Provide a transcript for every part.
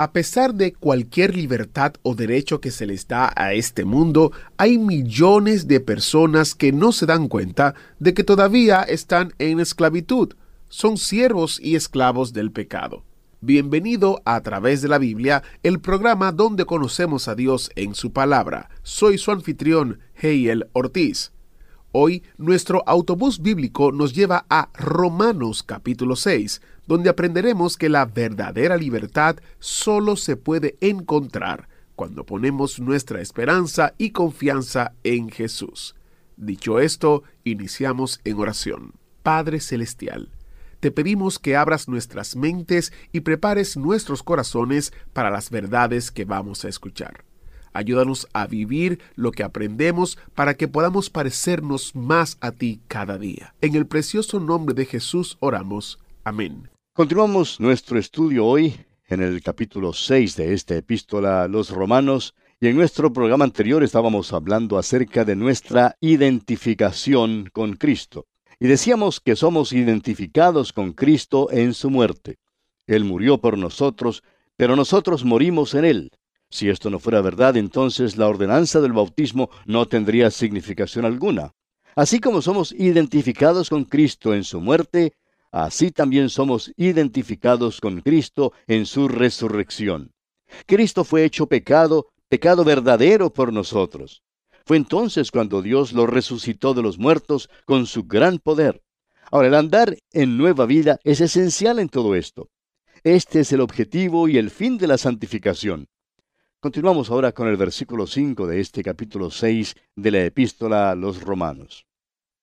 A pesar de cualquier libertad o derecho que se les da a este mundo, hay millones de personas que no se dan cuenta de que todavía están en esclavitud. Son siervos y esclavos del pecado. Bienvenido a través de la Biblia, el programa donde conocemos a Dios en su palabra. Soy su anfitrión, Heiel Ortiz. Hoy nuestro autobús bíblico nos lleva a Romanos capítulo 6, donde aprenderemos que la verdadera libertad solo se puede encontrar cuando ponemos nuestra esperanza y confianza en Jesús. Dicho esto, iniciamos en oración. Padre Celestial, te pedimos que abras nuestras mentes y prepares nuestros corazones para las verdades que vamos a escuchar. Ayúdanos a vivir lo que aprendemos para que podamos parecernos más a ti cada día. En el precioso nombre de Jesús oramos. Amén. Continuamos nuestro estudio hoy en el capítulo 6 de esta epístola a los romanos y en nuestro programa anterior estábamos hablando acerca de nuestra identificación con Cristo. Y decíamos que somos identificados con Cristo en su muerte. Él murió por nosotros, pero nosotros morimos en Él. Si esto no fuera verdad, entonces la ordenanza del bautismo no tendría significación alguna. Así como somos identificados con Cristo en su muerte, así también somos identificados con Cristo en su resurrección. Cristo fue hecho pecado, pecado verdadero por nosotros. Fue entonces cuando Dios lo resucitó de los muertos con su gran poder. Ahora, el andar en nueva vida es esencial en todo esto. Este es el objetivo y el fin de la santificación. Continuamos ahora con el versículo 5 de este capítulo 6 de la epístola a los romanos.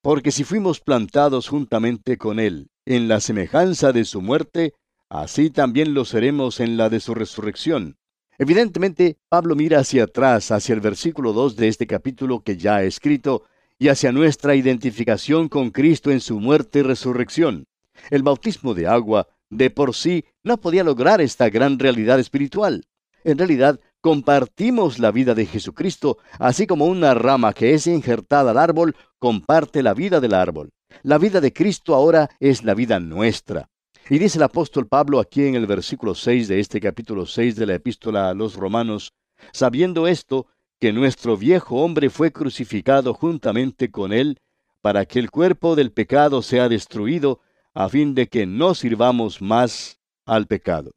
Porque si fuimos plantados juntamente con Él en la semejanza de su muerte, así también lo seremos en la de su resurrección. Evidentemente, Pablo mira hacia atrás, hacia el versículo 2 de este capítulo que ya ha escrito, y hacia nuestra identificación con Cristo en su muerte y resurrección. El bautismo de agua, de por sí, no podía lograr esta gran realidad espiritual. En realidad, compartimos la vida de Jesucristo, así como una rama que es injertada al árbol comparte la vida del árbol. La vida de Cristo ahora es la vida nuestra. Y dice el apóstol Pablo aquí en el versículo 6 de este capítulo 6 de la epístola a los romanos, sabiendo esto, que nuestro viejo hombre fue crucificado juntamente con él, para que el cuerpo del pecado sea destruido, a fin de que no sirvamos más al pecado.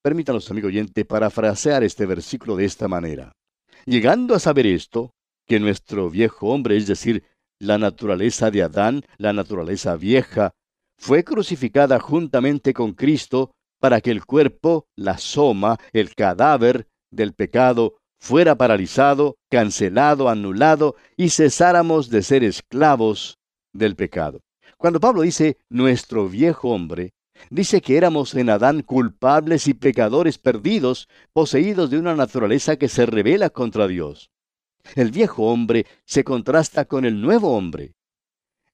Permítanos, amigo oyente, parafrasear este versículo de esta manera. Llegando a saber esto, que nuestro viejo hombre, es decir, la naturaleza de Adán, la naturaleza vieja, fue crucificada juntamente con Cristo para que el cuerpo, la soma, el cadáver del pecado, fuera paralizado, cancelado, anulado, y cesáramos de ser esclavos del pecado. Cuando Pablo dice nuestro viejo hombre, Dice que éramos en Adán culpables y pecadores perdidos, poseídos de una naturaleza que se revela contra Dios. El viejo hombre se contrasta con el nuevo hombre.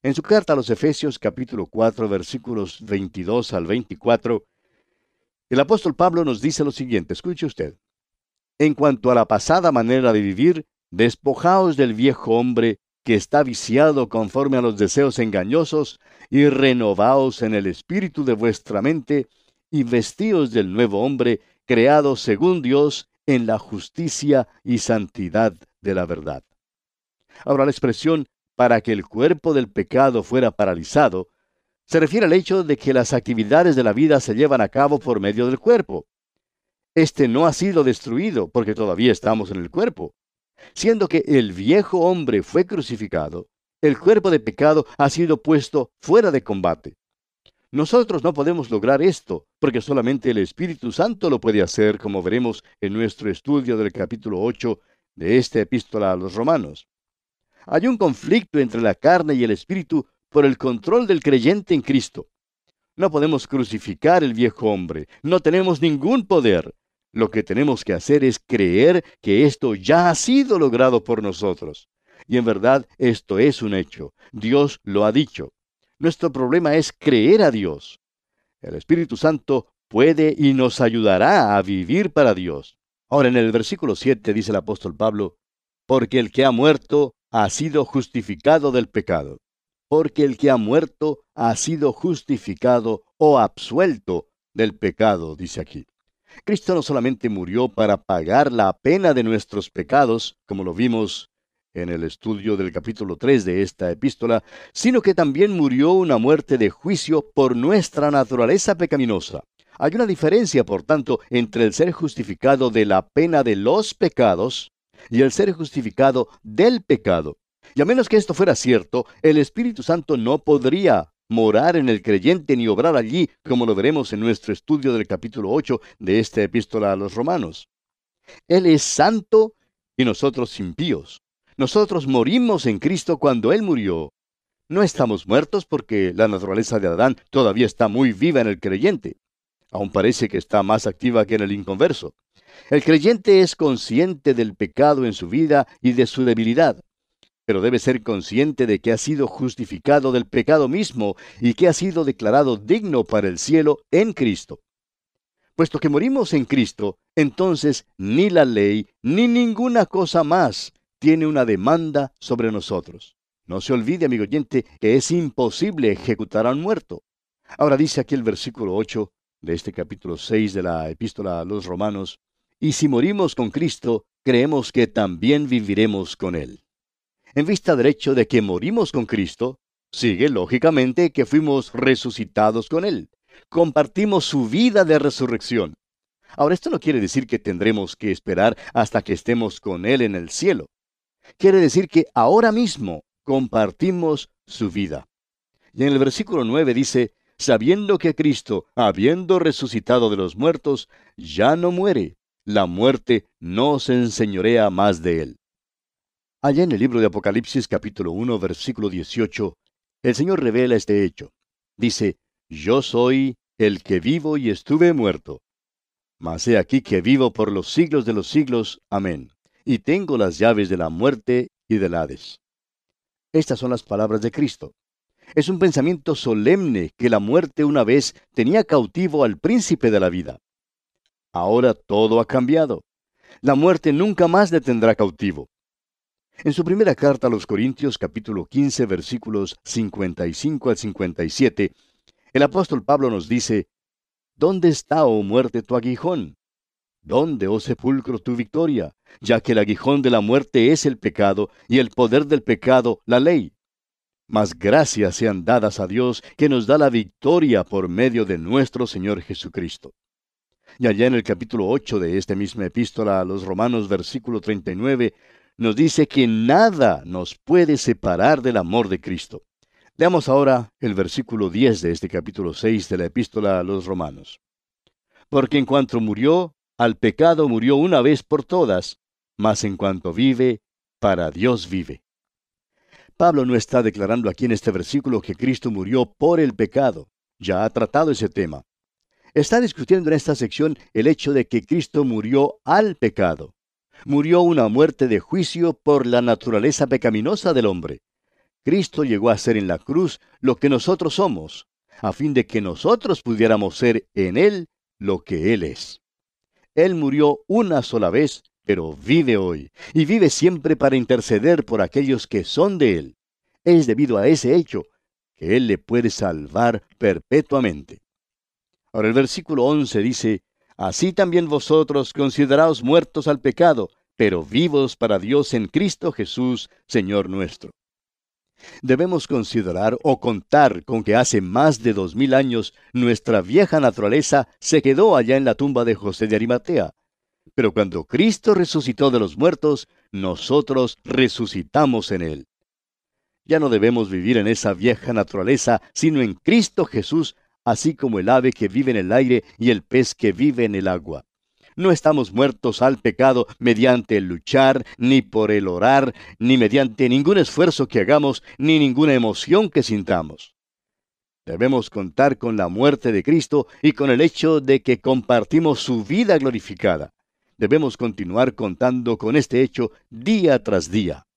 En su carta a los Efesios capítulo 4 versículos 22 al 24, el apóstol Pablo nos dice lo siguiente, escuche usted. En cuanto a la pasada manera de vivir, despojaos del viejo hombre que está viciado conforme a los deseos engañosos, y renovaos en el espíritu de vuestra mente, y vestíos del nuevo hombre, creado según Dios en la justicia y santidad de la verdad. Ahora la expresión para que el cuerpo del pecado fuera paralizado se refiere al hecho de que las actividades de la vida se llevan a cabo por medio del cuerpo. Este no ha sido destruido porque todavía estamos en el cuerpo. Siendo que el viejo hombre fue crucificado, el cuerpo de pecado ha sido puesto fuera de combate. Nosotros no podemos lograr esto, porque solamente el Espíritu Santo lo puede hacer, como veremos en nuestro estudio del capítulo 8 de esta epístola a los romanos. Hay un conflicto entre la carne y el Espíritu por el control del creyente en Cristo. No podemos crucificar el viejo hombre. No tenemos ningún poder. Lo que tenemos que hacer es creer que esto ya ha sido logrado por nosotros. Y en verdad esto es un hecho. Dios lo ha dicho. Nuestro problema es creer a Dios. El Espíritu Santo puede y nos ayudará a vivir para Dios. Ahora en el versículo 7 dice el apóstol Pablo, porque el que ha muerto ha sido justificado del pecado. Porque el que ha muerto ha sido justificado o absuelto del pecado, dice aquí. Cristo no solamente murió para pagar la pena de nuestros pecados, como lo vimos en el estudio del capítulo 3 de esta epístola, sino que también murió una muerte de juicio por nuestra naturaleza pecaminosa. Hay una diferencia, por tanto, entre el ser justificado de la pena de los pecados y el ser justificado del pecado. Y a menos que esto fuera cierto, el Espíritu Santo no podría morar en el creyente ni obrar allí, como lo veremos en nuestro estudio del capítulo 8 de esta epístola a los romanos. Él es santo y nosotros impíos. Nosotros morimos en Cristo cuando Él murió. No estamos muertos porque la naturaleza de Adán todavía está muy viva en el creyente. Aún parece que está más activa que en el inconverso. El creyente es consciente del pecado en su vida y de su debilidad pero debe ser consciente de que ha sido justificado del pecado mismo y que ha sido declarado digno para el cielo en Cristo. Puesto que morimos en Cristo, entonces ni la ley ni ninguna cosa más tiene una demanda sobre nosotros. No se olvide, amigo oyente, que es imposible ejecutar a un muerto. Ahora dice aquí el versículo 8 de este capítulo 6 de la epístola a los romanos, y si morimos con Cristo, creemos que también viviremos con Él en vista del hecho de que morimos con Cristo, sigue lógicamente que fuimos resucitados con Él. Compartimos su vida de resurrección. Ahora, esto no quiere decir que tendremos que esperar hasta que estemos con Él en el cielo. Quiere decir que ahora mismo compartimos su vida. Y en el versículo 9 dice, sabiendo que Cristo, habiendo resucitado de los muertos, ya no muere, la muerte no se enseñorea más de él. Allá en el libro de Apocalipsis capítulo 1 versículo 18, el Señor revela este hecho. Dice, Yo soy el que vivo y estuve muerto. Mas he aquí que vivo por los siglos de los siglos. Amén. Y tengo las llaves de la muerte y del Hades. Estas son las palabras de Cristo. Es un pensamiento solemne que la muerte una vez tenía cautivo al príncipe de la vida. Ahora todo ha cambiado. La muerte nunca más le tendrá cautivo. En su primera carta a los Corintios capítulo 15 versículos 55 al 57, el apóstol Pablo nos dice, ¿Dónde está, oh muerte, tu aguijón? ¿Dónde, oh sepulcro, tu victoria? Ya que el aguijón de la muerte es el pecado y el poder del pecado la ley. Mas gracias sean dadas a Dios que nos da la victoria por medio de nuestro Señor Jesucristo. Y allá en el capítulo 8 de esta misma epístola a los Romanos versículo 39 nos dice que nada nos puede separar del amor de Cristo. Leamos ahora el versículo 10 de este capítulo 6 de la epístola a los romanos. Porque en cuanto murió, al pecado murió una vez por todas, mas en cuanto vive, para Dios vive. Pablo no está declarando aquí en este versículo que Cristo murió por el pecado. Ya ha tratado ese tema. Está discutiendo en esta sección el hecho de que Cristo murió al pecado murió una muerte de juicio por la naturaleza pecaminosa del hombre. Cristo llegó a ser en la cruz lo que nosotros somos, a fin de que nosotros pudiéramos ser en Él lo que Él es. Él murió una sola vez, pero vive hoy, y vive siempre para interceder por aquellos que son de Él. Es debido a ese hecho que Él le puede salvar perpetuamente. Ahora el versículo 11 dice, Así también vosotros consideraos muertos al pecado, pero vivos para Dios en Cristo Jesús, Señor nuestro. Debemos considerar o contar con que hace más de dos mil años nuestra vieja naturaleza se quedó allá en la tumba de José de Arimatea. Pero cuando Cristo resucitó de los muertos, nosotros resucitamos en Él. Ya no debemos vivir en esa vieja naturaleza, sino en Cristo Jesús, así como el ave que vive en el aire y el pez que vive en el agua. No estamos muertos al pecado mediante el luchar, ni por el orar, ni mediante ningún esfuerzo que hagamos, ni ninguna emoción que sintamos. Debemos contar con la muerte de Cristo y con el hecho de que compartimos su vida glorificada. Debemos continuar contando con este hecho día tras día.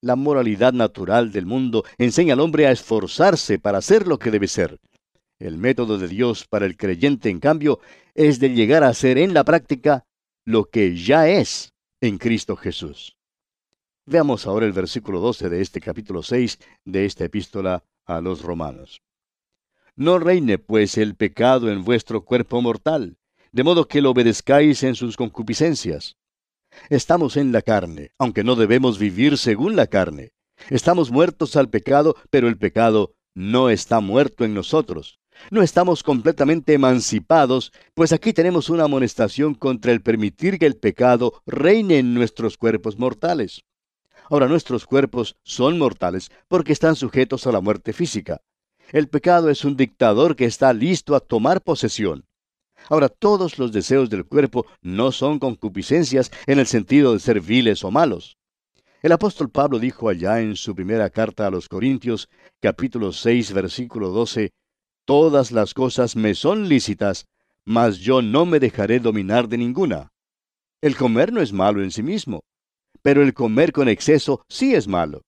La moralidad natural del mundo enseña al hombre a esforzarse para hacer lo que debe ser. El método de Dios para el creyente, en cambio, es de llegar a ser en la práctica lo que ya es en Cristo Jesús. Veamos ahora el versículo 12 de este capítulo 6 de esta epístola a los romanos. No reine pues el pecado en vuestro cuerpo mortal, de modo que lo obedezcáis en sus concupiscencias. Estamos en la carne, aunque no debemos vivir según la carne. Estamos muertos al pecado, pero el pecado no está muerto en nosotros. No estamos completamente emancipados, pues aquí tenemos una amonestación contra el permitir que el pecado reine en nuestros cuerpos mortales. Ahora nuestros cuerpos son mortales porque están sujetos a la muerte física. El pecado es un dictador que está listo a tomar posesión. Ahora, todos los deseos del cuerpo no son concupiscencias en el sentido de ser viles o malos. El apóstol Pablo dijo allá en su primera carta a los Corintios, capítulo 6, versículo 12, Todas las cosas me son lícitas, mas yo no me dejaré dominar de ninguna. El comer no es malo en sí mismo, pero el comer con exceso sí es malo.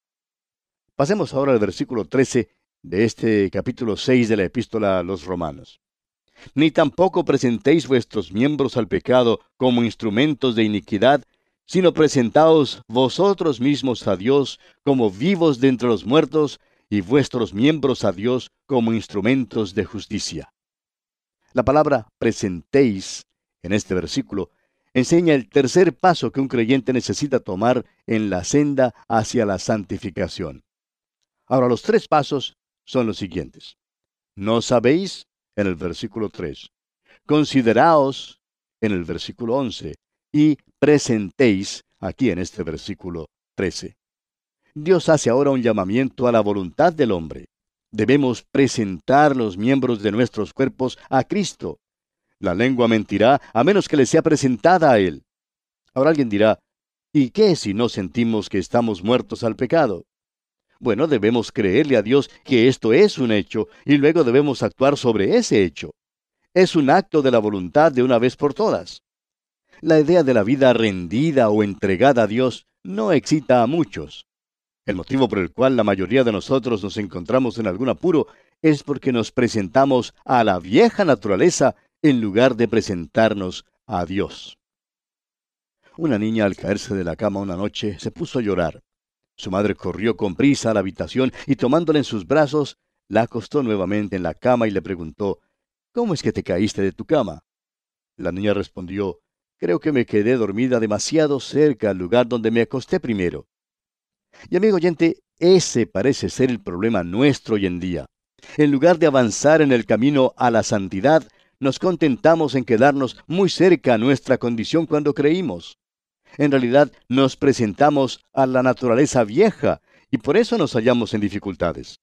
Pasemos ahora al versículo 13 de este capítulo 6 de la epístola a los romanos. Ni tampoco presentéis vuestros miembros al pecado como instrumentos de iniquidad, sino presentaos vosotros mismos a Dios como vivos de entre los muertos, y vuestros miembros a Dios como instrumentos de justicia. La palabra presentéis en este versículo enseña el tercer paso que un creyente necesita tomar en la senda hacia la santificación. Ahora los tres pasos son los siguientes. ¿No sabéis? En el versículo 3. Consideraos en el versículo 11. Y presentéis aquí en este versículo 13. Dios hace ahora un llamamiento a la voluntad del hombre. Debemos presentar los miembros de nuestros cuerpos a Cristo. La lengua mentirá a menos que le sea presentada a Él. Ahora alguien dirá, ¿y qué si no sentimos que estamos muertos al pecado? Bueno, debemos creerle a Dios que esto es un hecho y luego debemos actuar sobre ese hecho. Es un acto de la voluntad de una vez por todas. La idea de la vida rendida o entregada a Dios no excita a muchos. El motivo por el cual la mayoría de nosotros nos encontramos en algún apuro es porque nos presentamos a la vieja naturaleza en lugar de presentarnos a Dios. Una niña al caerse de la cama una noche se puso a llorar. Su madre corrió con prisa a la habitación y tomándola en sus brazos, la acostó nuevamente en la cama y le preguntó, ¿Cómo es que te caíste de tu cama? La niña respondió, Creo que me quedé dormida demasiado cerca al lugar donde me acosté primero. Y amigo oyente, ese parece ser el problema nuestro hoy en día. En lugar de avanzar en el camino a la santidad, nos contentamos en quedarnos muy cerca a nuestra condición cuando creímos. En realidad nos presentamos a la naturaleza vieja y por eso nos hallamos en dificultades.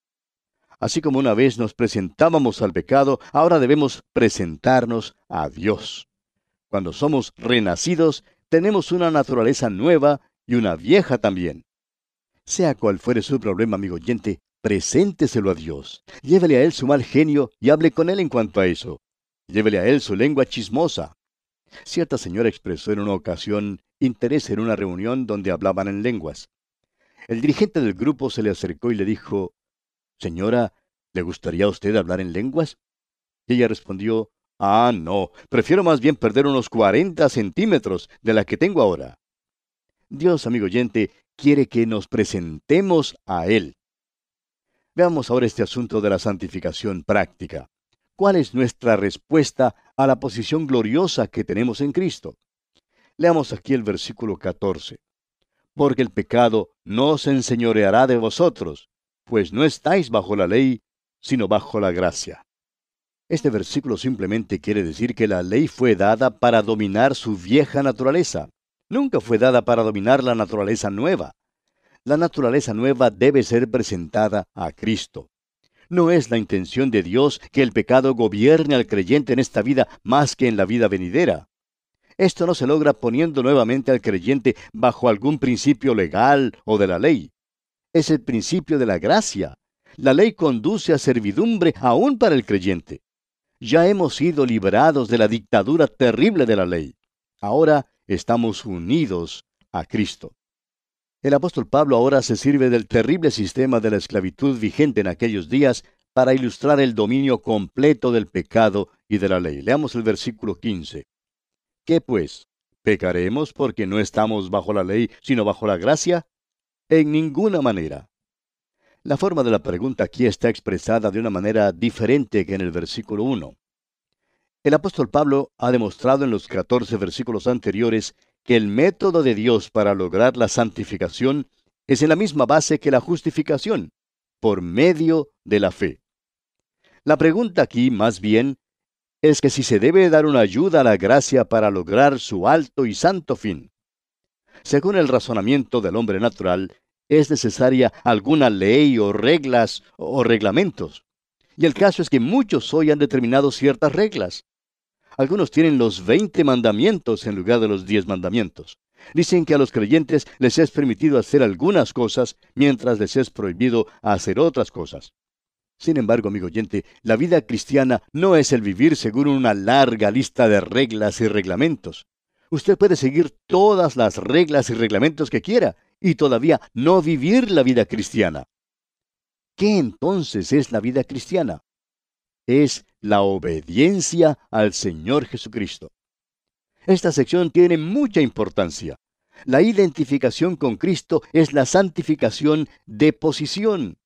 Así como una vez nos presentábamos al pecado, ahora debemos presentarnos a Dios. Cuando somos renacidos, tenemos una naturaleza nueva y una vieja también. Sea cual fuere su problema, amigo oyente, presénteselo a Dios. Llévele a Él su mal genio y hable con Él en cuanto a eso. Llévele a Él su lengua chismosa. Cierta señora expresó en una ocasión interés en una reunión donde hablaban en lenguas. El dirigente del grupo se le acercó y le dijo, Señora, ¿le gustaría a usted hablar en lenguas? Y ella respondió, Ah, no, prefiero más bien perder unos 40 centímetros de la que tengo ahora. Dios, amigo oyente, quiere que nos presentemos a Él. Veamos ahora este asunto de la santificación práctica. ¿Cuál es nuestra respuesta a la posición gloriosa que tenemos en Cristo? Leamos aquí el versículo 14. Porque el pecado no se enseñoreará de vosotros, pues no estáis bajo la ley, sino bajo la gracia. Este versículo simplemente quiere decir que la ley fue dada para dominar su vieja naturaleza. Nunca fue dada para dominar la naturaleza nueva. La naturaleza nueva debe ser presentada a Cristo. No es la intención de Dios que el pecado gobierne al creyente en esta vida más que en la vida venidera. Esto no se logra poniendo nuevamente al creyente bajo algún principio legal o de la ley. Es el principio de la gracia. La ley conduce a servidumbre aún para el creyente. Ya hemos sido liberados de la dictadura terrible de la ley. Ahora estamos unidos a Cristo. El apóstol Pablo ahora se sirve del terrible sistema de la esclavitud vigente en aquellos días para ilustrar el dominio completo del pecado y de la ley. Leamos el versículo 15. ¿Qué pues? ¿Pecaremos porque no estamos bajo la ley, sino bajo la gracia? En ninguna manera. La forma de la pregunta aquí está expresada de una manera diferente que en el versículo 1. El apóstol Pablo ha demostrado en los 14 versículos anteriores que el método de Dios para lograr la santificación es en la misma base que la justificación, por medio de la fe. La pregunta aquí, más bien, es que si se debe dar una ayuda a la gracia para lograr su alto y santo fin. Según el razonamiento del hombre natural, es necesaria alguna ley o reglas o reglamentos. Y el caso es que muchos hoy han determinado ciertas reglas. Algunos tienen los veinte mandamientos en lugar de los diez mandamientos. Dicen que a los creyentes les es permitido hacer algunas cosas mientras les es prohibido hacer otras cosas. Sin embargo, amigo oyente, la vida cristiana no es el vivir según una larga lista de reglas y reglamentos. Usted puede seguir todas las reglas y reglamentos que quiera y todavía no vivir la vida cristiana. ¿Qué entonces es la vida cristiana? Es la obediencia al Señor Jesucristo. Esta sección tiene mucha importancia. La identificación con Cristo es la santificación de posición.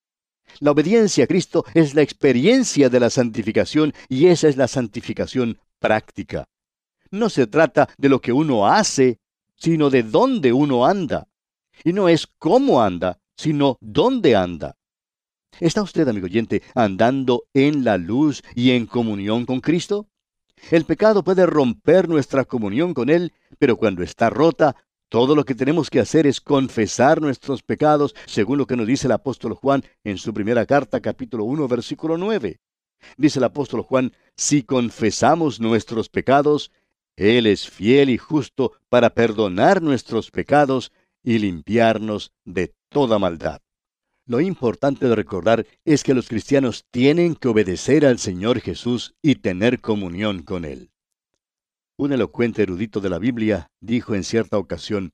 La obediencia a Cristo es la experiencia de la santificación y esa es la santificación práctica. No se trata de lo que uno hace, sino de dónde uno anda. Y no es cómo anda, sino dónde anda. ¿Está usted, amigo oyente, andando en la luz y en comunión con Cristo? El pecado puede romper nuestra comunión con Él, pero cuando está rota, todo lo que tenemos que hacer es confesar nuestros pecados, según lo que nos dice el apóstol Juan en su primera carta, capítulo 1, versículo 9. Dice el apóstol Juan, si confesamos nuestros pecados, Él es fiel y justo para perdonar nuestros pecados y limpiarnos de toda maldad. Lo importante de recordar es que los cristianos tienen que obedecer al Señor Jesús y tener comunión con Él. Un elocuente erudito de la Biblia dijo en cierta ocasión,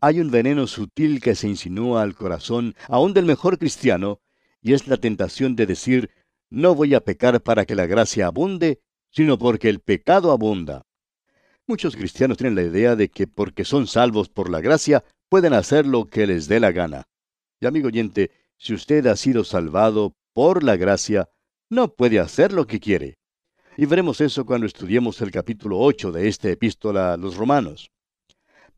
hay un veneno sutil que se insinúa al corazón aún del mejor cristiano, y es la tentación de decir, no voy a pecar para que la gracia abunde, sino porque el pecado abunda. Muchos cristianos tienen la idea de que porque son salvos por la gracia, pueden hacer lo que les dé la gana. Y amigo oyente, si usted ha sido salvado por la gracia, no puede hacer lo que quiere. Y veremos eso cuando estudiemos el capítulo 8 de esta epístola a los romanos.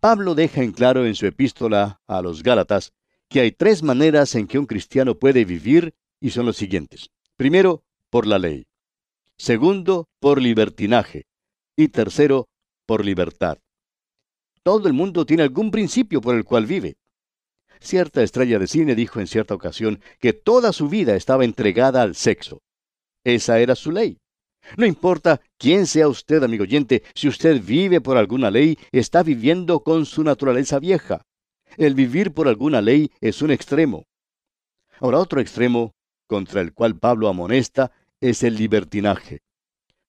Pablo deja en claro en su epístola a los Gálatas que hay tres maneras en que un cristiano puede vivir y son los siguientes. Primero, por la ley. Segundo, por libertinaje. Y tercero, por libertad. Todo el mundo tiene algún principio por el cual vive. Cierta estrella de cine dijo en cierta ocasión que toda su vida estaba entregada al sexo. Esa era su ley. No importa quién sea usted, amigo oyente, si usted vive por alguna ley, está viviendo con su naturaleza vieja. El vivir por alguna ley es un extremo. Ahora otro extremo, contra el cual Pablo amonesta, es el libertinaje.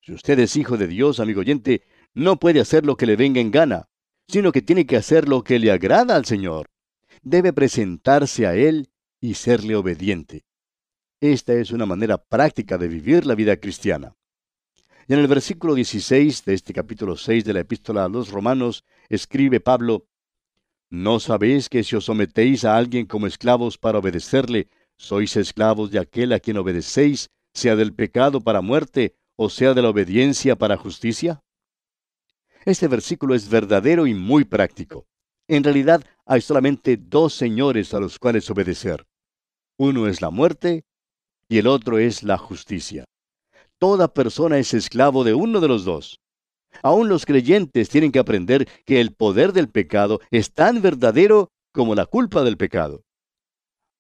Si usted es hijo de Dios, amigo oyente, no puede hacer lo que le venga en gana, sino que tiene que hacer lo que le agrada al Señor debe presentarse a Él y serle obediente. Esta es una manera práctica de vivir la vida cristiana. Y en el versículo 16 de este capítulo 6 de la epístola a los romanos, escribe Pablo, ¿No sabéis que si os sometéis a alguien como esclavos para obedecerle, sois esclavos de aquel a quien obedecéis, sea del pecado para muerte, o sea de la obediencia para justicia? Este versículo es verdadero y muy práctico. En realidad hay solamente dos señores a los cuales obedecer. Uno es la muerte y el otro es la justicia. Toda persona es esclavo de uno de los dos. Aún los creyentes tienen que aprender que el poder del pecado es tan verdadero como la culpa del pecado.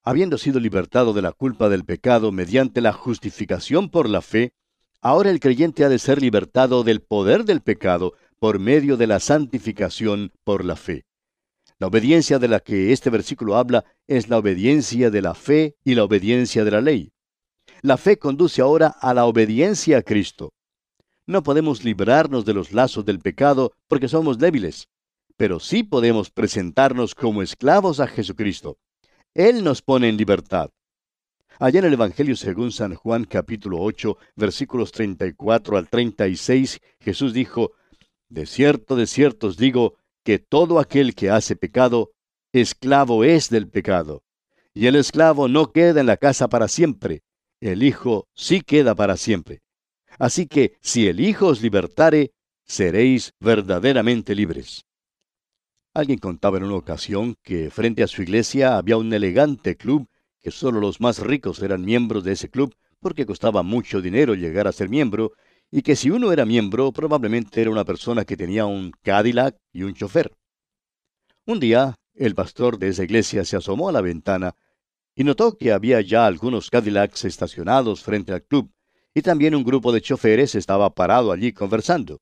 Habiendo sido libertado de la culpa del pecado mediante la justificación por la fe, ahora el creyente ha de ser libertado del poder del pecado por medio de la santificación por la fe. La obediencia de la que este versículo habla es la obediencia de la fe y la obediencia de la ley. La fe conduce ahora a la obediencia a Cristo. No podemos librarnos de los lazos del pecado porque somos débiles, pero sí podemos presentarnos como esclavos a Jesucristo. Él nos pone en libertad. Allá en el Evangelio según San Juan capítulo 8 versículos 34 al 36, Jesús dijo, De cierto, de cierto os digo, que todo aquel que hace pecado, esclavo es del pecado. Y el esclavo no queda en la casa para siempre, el Hijo sí queda para siempre. Así que si el Hijo os libertare, seréis verdaderamente libres. Alguien contaba en una ocasión que frente a su iglesia había un elegante club que solo los más ricos eran miembros de ese club porque costaba mucho dinero llegar a ser miembro y que si uno era miembro probablemente era una persona que tenía un Cadillac y un chofer. Un día, el pastor de esa iglesia se asomó a la ventana y notó que había ya algunos Cadillacs estacionados frente al club y también un grupo de choferes estaba parado allí conversando.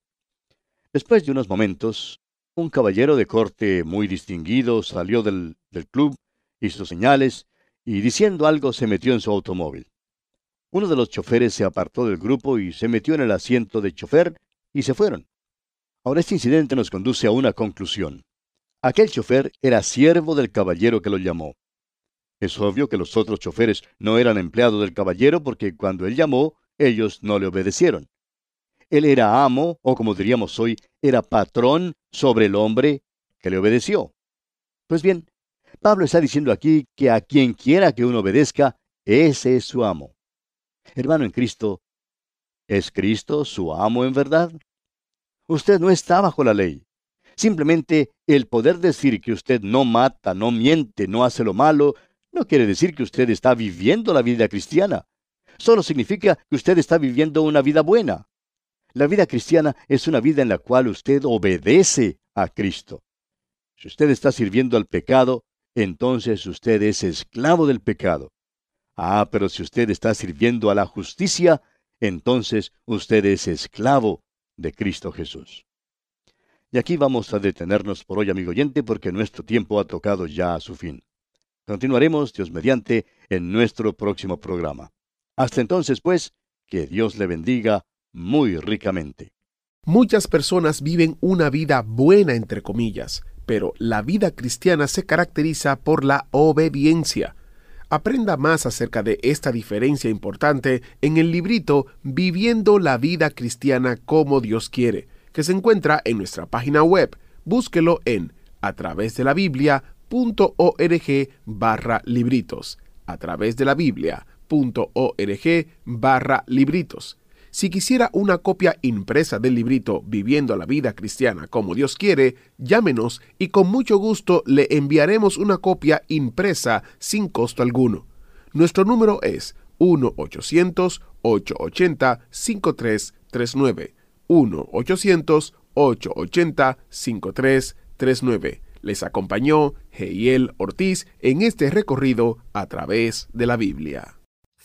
Después de unos momentos, un caballero de corte muy distinguido salió del, del club, hizo señales y diciendo algo se metió en su automóvil. Uno de los choferes se apartó del grupo y se metió en el asiento de chofer y se fueron. Ahora este incidente nos conduce a una conclusión. Aquel chofer era siervo del caballero que lo llamó. Es obvio que los otros choferes no eran empleados del caballero porque cuando él llamó, ellos no le obedecieron. Él era amo, o como diríamos hoy, era patrón sobre el hombre que le obedeció. Pues bien, Pablo está diciendo aquí que a quien quiera que uno obedezca, ese es su amo. Hermano en Cristo, ¿es Cristo su amo en verdad? Usted no está bajo la ley. Simplemente el poder decir que usted no mata, no miente, no hace lo malo, no quiere decir que usted está viviendo la vida cristiana. Solo significa que usted está viviendo una vida buena. La vida cristiana es una vida en la cual usted obedece a Cristo. Si usted está sirviendo al pecado, entonces usted es esclavo del pecado. Ah, pero si usted está sirviendo a la justicia, entonces usted es esclavo de Cristo Jesús. Y aquí vamos a detenernos por hoy, amigo oyente, porque nuestro tiempo ha tocado ya a su fin. Continuaremos, Dios mediante, en nuestro próximo programa. Hasta entonces, pues, que Dios le bendiga muy ricamente. Muchas personas viven una vida buena, entre comillas, pero la vida cristiana se caracteriza por la obediencia. Aprenda más acerca de esta diferencia importante en el librito Viviendo la vida cristiana como Dios quiere, que se encuentra en nuestra página web. Búsquelo en a través de la Biblia .org barra libritos, a través de la biblia.org barra libritos. Si quisiera una copia impresa del librito Viviendo la vida cristiana como Dios quiere, llámenos y con mucho gusto le enviaremos una copia impresa sin costo alguno. Nuestro número es 1-800-880-5339. 1-800-880-5339. Les acompañó Heiel Ortiz en este recorrido a través de la Biblia.